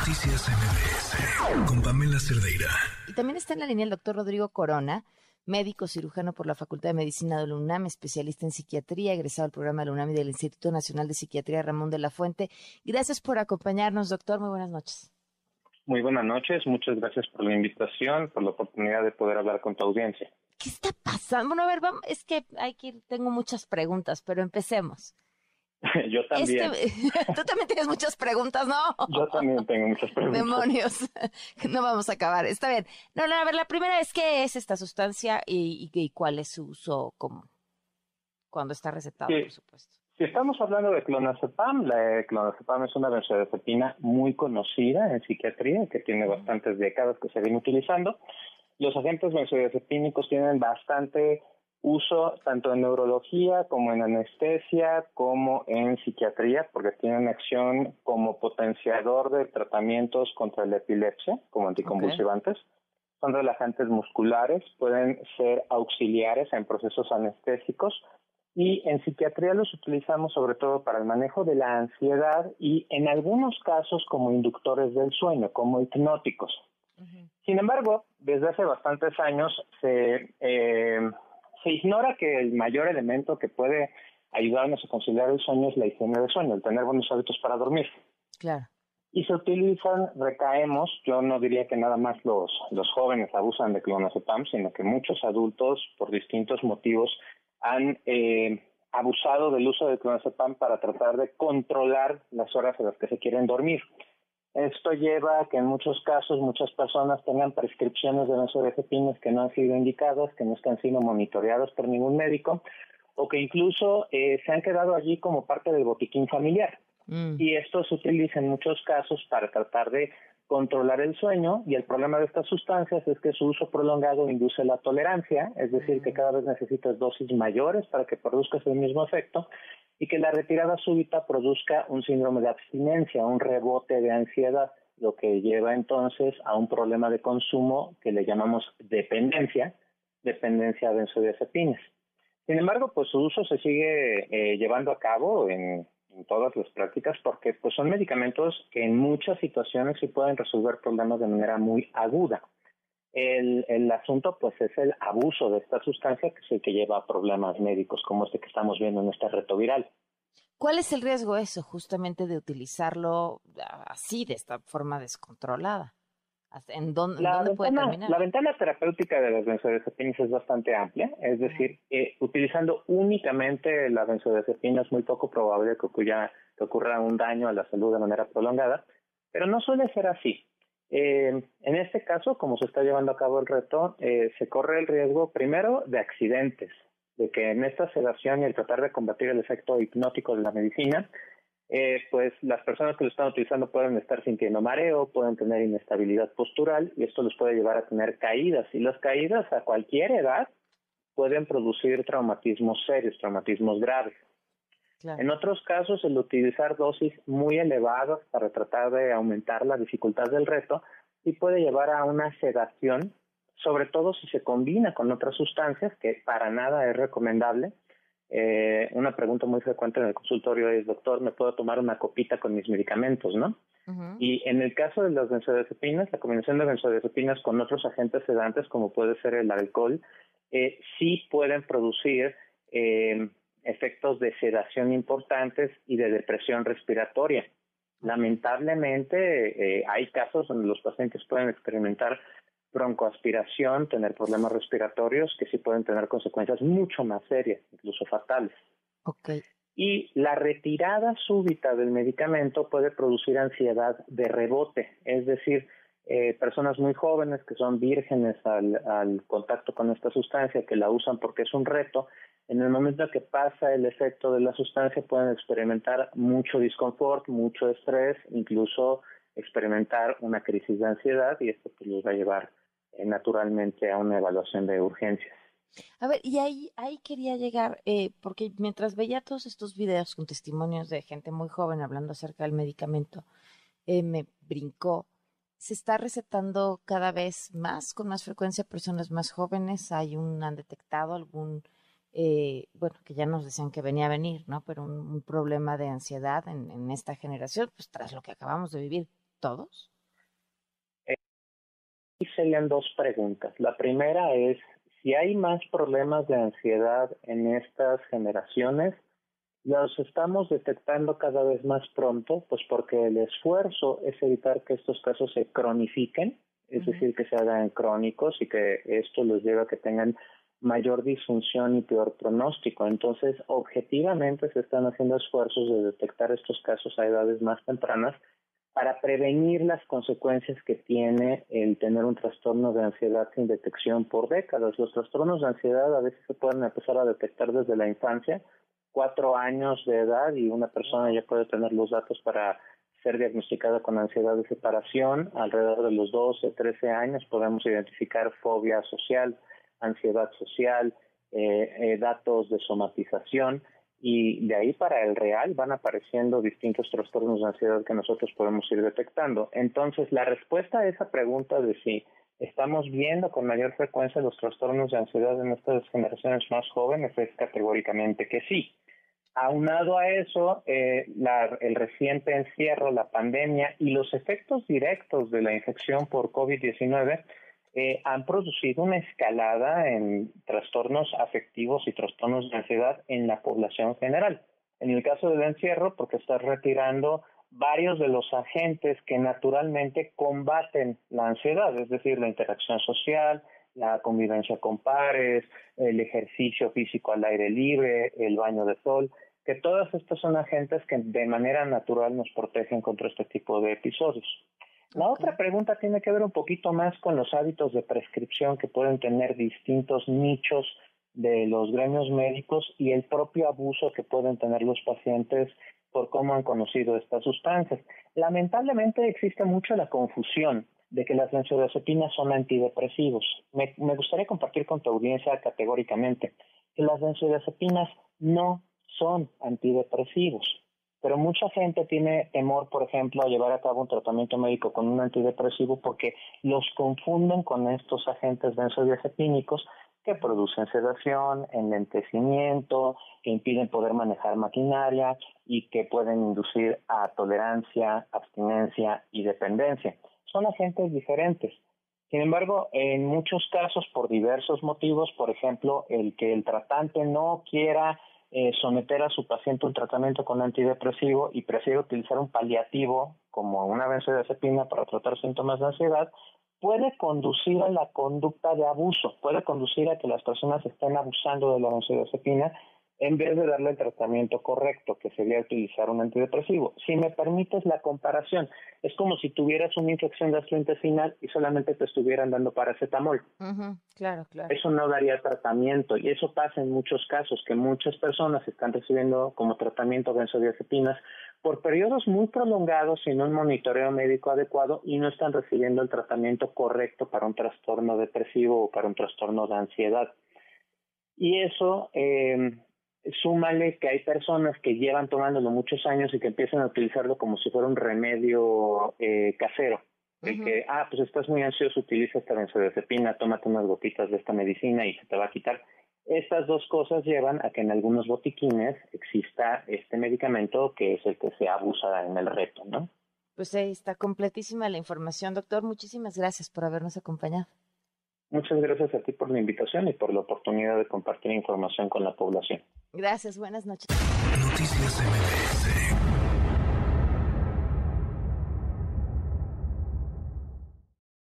Noticias MBS con Pamela Cerdeira. Y también está en la línea el doctor Rodrigo Corona, médico cirujano por la Facultad de Medicina de la UNAM, especialista en psiquiatría, egresado del programa de la UNAM y del Instituto Nacional de Psiquiatría Ramón de la Fuente. Gracias por acompañarnos, doctor. Muy buenas noches. Muy buenas noches, muchas gracias por la invitación, por la oportunidad de poder hablar con tu audiencia. ¿Qué está pasando? Bueno, a ver, vamos, es que hay que tengo muchas preguntas, pero empecemos. Yo también. tú también tienes muchas preguntas, ¿no? Yo también tengo muchas preguntas. Demonios, no vamos a acabar. Está bien. No, no, a ver, la primera es qué es esta sustancia y, y, cuál es su uso común. Cuando está recetado, por supuesto. Si estamos hablando de clonazepam, la clonazepam es una benzodiazepina muy conocida en psiquiatría, que tiene bastantes décadas que se viene utilizando. Los agentes benzodiazepínicos tienen bastante uso tanto en neurología como en anestesia como en psiquiatría porque tienen acción como potenciador de tratamientos contra la epilepsia como anticonvulsivantes. Son relajantes musculares, pueden ser auxiliares en procesos anestésicos y en psiquiatría los utilizamos sobre todo para el manejo de la ansiedad y en algunos casos como inductores del sueño, como hipnóticos. Sin embargo, desde hace bastantes años se eh, se ignora que el mayor elemento que puede ayudarnos a conciliar el sueño es la higiene del sueño, el tener buenos hábitos para dormir. Claro. Y se utilizan, recaemos, yo no diría que nada más los, los jóvenes abusan de clonazepam, sino que muchos adultos, por distintos motivos, han eh, abusado del uso de clonazepam para tratar de controlar las horas en las que se quieren dormir. Esto lleva a que en muchos casos muchas personas tengan prescripciones de benzodiazepinas que no han sido indicadas, que no están siendo monitoreadas por ningún médico o que incluso eh, se han quedado allí como parte del botiquín familiar. Mm. Y esto se utiliza en muchos casos para tratar de controlar el sueño y el problema de estas sustancias es que su uso prolongado induce la tolerancia, es decir, que mm. cada vez necesitas dosis mayores para que produzcas el mismo efecto y que la retirada súbita produzca un síndrome de abstinencia, un rebote de ansiedad, lo que lleva entonces a un problema de consumo que le llamamos dependencia, dependencia de benzodiazepinas. Sin embargo, pues su uso se sigue eh, llevando a cabo en, en, todas las prácticas porque pues son medicamentos que en muchas situaciones sí pueden resolver problemas de manera muy aguda. El, el asunto pues es el abuso de esta sustancia que es el que lleva a problemas médicos como este que estamos viendo en este retroviral. ¿Cuál es el riesgo eso justamente de utilizarlo así, de esta forma descontrolada? ¿En dónde, puede terminar? La ventana terapéutica de las benzodiazepinas es bastante amplia, es decir, eh, utilizando únicamente la benzodiazepina es muy poco probable que ocurra, que ocurra un daño a la salud de manera prolongada, pero no suele ser así. Eh, en este caso, como se está llevando a cabo el reto, eh, se corre el riesgo primero de accidentes, de que en esta sedación y el tratar de combatir el efecto hipnótico de la medicina, eh, pues las personas que lo están utilizando pueden estar sintiendo mareo, pueden tener inestabilidad postural y esto les puede llevar a tener caídas. Y las caídas a cualquier edad pueden producir traumatismos serios, traumatismos graves. En otros casos, el utilizar dosis muy elevadas para tratar de aumentar la dificultad del reto sí puede llevar a una sedación, sobre todo si se combina con otras sustancias, que para nada es recomendable. Eh, una pregunta muy frecuente en el consultorio es, doctor, ¿me puedo tomar una copita con mis medicamentos, no? Y en el caso de las benzodiazepinas, la combinación de benzodiazepinas con otros agentes sedantes, como puede ser el alcohol, eh, sí pueden producir eh, efectos de sedación importantes y de depresión respiratoria. Lamentablemente eh, hay casos donde los pacientes pueden experimentar broncoaspiración, tener problemas respiratorios que sí pueden tener consecuencias mucho más serias, incluso fatales. Okay. Y la retirada súbita del medicamento puede producir ansiedad de rebote, es decir, eh, personas muy jóvenes que son vírgenes al, contacto con esta sustancia, que la usan porque es un reto, en el momento que pasa el efecto de la sustancia pueden experimentar mucho disconfort, mucho estrés, incluso experimentar una crisis de ansiedad y esto pues, los va a llevar naturalmente a una evaluación de urgencias. A ver, y ahí, ahí quería llegar, eh, porque mientras veía todos estos videos con testimonios de gente muy joven hablando acerca del medicamento, me brincó se está recetando cada vez más, con más frecuencia, personas más jóvenes. Hay un, han detectado algún, eh, bueno, que ya nos decían que venía a venir, ¿no? Pero un, problema de ansiedad en, esta generación, pues tras lo que acabamos de vivir todos? Eh, serían dos preguntas. La primera es si hay más problemas de ansiedad en estas generaciones, los estamos detectando cada vez más pronto, pues porque el esfuerzo es evitar que estos casos se cronifiquen, es decir, que se hagan crónicos y que esto los lleve a que tengan mayor disfunción y peor pronóstico. Entonces, objetivamente se están haciendo esfuerzos de detectar estos casos a edades más tempranas para prevenir las consecuencias que tiene el tener un trastorno de ansiedad sin detección por décadas. Los trastornos de ansiedad a veces se pueden empezar a detectar desde la infancia, cuatro años de edad y una persona ya puede tener los datos para ser diagnosticada con ansiedad de separación. Alrededor de los 12, 13 años podemos identificar fobia social, ansiedad social, eh, eh, datos de somatización y de ahí para el real van apareciendo distintos trastornos de ansiedad que nosotros podemos ir detectando. Entonces, la respuesta a esa pregunta de si estamos viendo con mayor frecuencia los trastornos de ansiedad en estas generaciones más jóvenes es categóricamente que sí. Aunado a eso, eh, el reciente encierro, la pandemia y los efectos directos de la infección por COVID-19 eh, han producido una escalada en trastornos afectivos y trastornos de ansiedad en la población general. En el caso del encierro, porque está retirando varios de los agentes que naturalmente combaten la ansiedad, es decir, la interacción social, la convivencia con pares, el ejercicio físico al aire libre, el baño de sol, que todas estas son agentes que de manera natural nos protegen contra este tipo de episodios. La otra pregunta tiene que ver un poquito más con los hábitos de prescripción que pueden tener distintos nichos de los gremios médicos y el propio abuso que pueden tener los pacientes por cómo han conocido estas sustancias. Lamentablemente existe mucho la confusión de que las benzodiazepinas son antidepresivos. Me, me gustaría compartir con tu audiencia categóricamente que las benzodiazepinas no son antidepresivos. Pero mucha gente tiene temor, por ejemplo, a llevar a cabo un tratamiento médico con un antidepresivo porque los confunden con estos agentes benzodiazepínicos que producen sedación, enlentecimiento, que impiden poder manejar maquinaria y que pueden inducir a tolerancia, abstinencia y dependencia. Son agentes diferentes. Sin embargo, en muchos casos, por diversos motivos, por ejemplo, el que el tratante no quiera eh, someter a su paciente un tratamiento con antidepresivo y prefiere utilizar un paliativo como una benzodiazepina para tratar síntomas de ansiedad, puede conducir a la conducta de abuso, puede conducir a que las personas estén abusando de la benzodiazepina en vez de darle el tratamiento correcto, que sería utilizar un antidepresivo. Si me permites la comparación, es como si tuvieras una infección gastrointestinal y solamente te estuvieran dando paracetamol. Claro, claro. Eso no daría tratamiento y eso pasa en muchos casos, que muchas personas están recibiendo como tratamiento benzodiazepinas por periodos muy prolongados sin un monitoreo médico adecuado y no están recibiendo el tratamiento correcto para un trastorno depresivo o para un trastorno de ansiedad. Y eso eh, súmale que hay personas que llevan tomándolo muchos años y que empiezan a utilizarlo como si fuera un remedio eh, casero. El que, ah, pues estás muy ansioso, utiliza esta benzodiazepina, tómate unas gotitas de esta medicina y se te va a quitar. Estas dos cosas llevan a que en algunos botiquines exista este medicamento que es el que se abusa en el reto, ¿no? Pues ahí está completísima la información, doctor. Muchísimas gracias por habernos acompañado. Muchas gracias a ti por la invitación y por la oportunidad de compartir información con la población. Gracias, buenas noches. Noticias MBS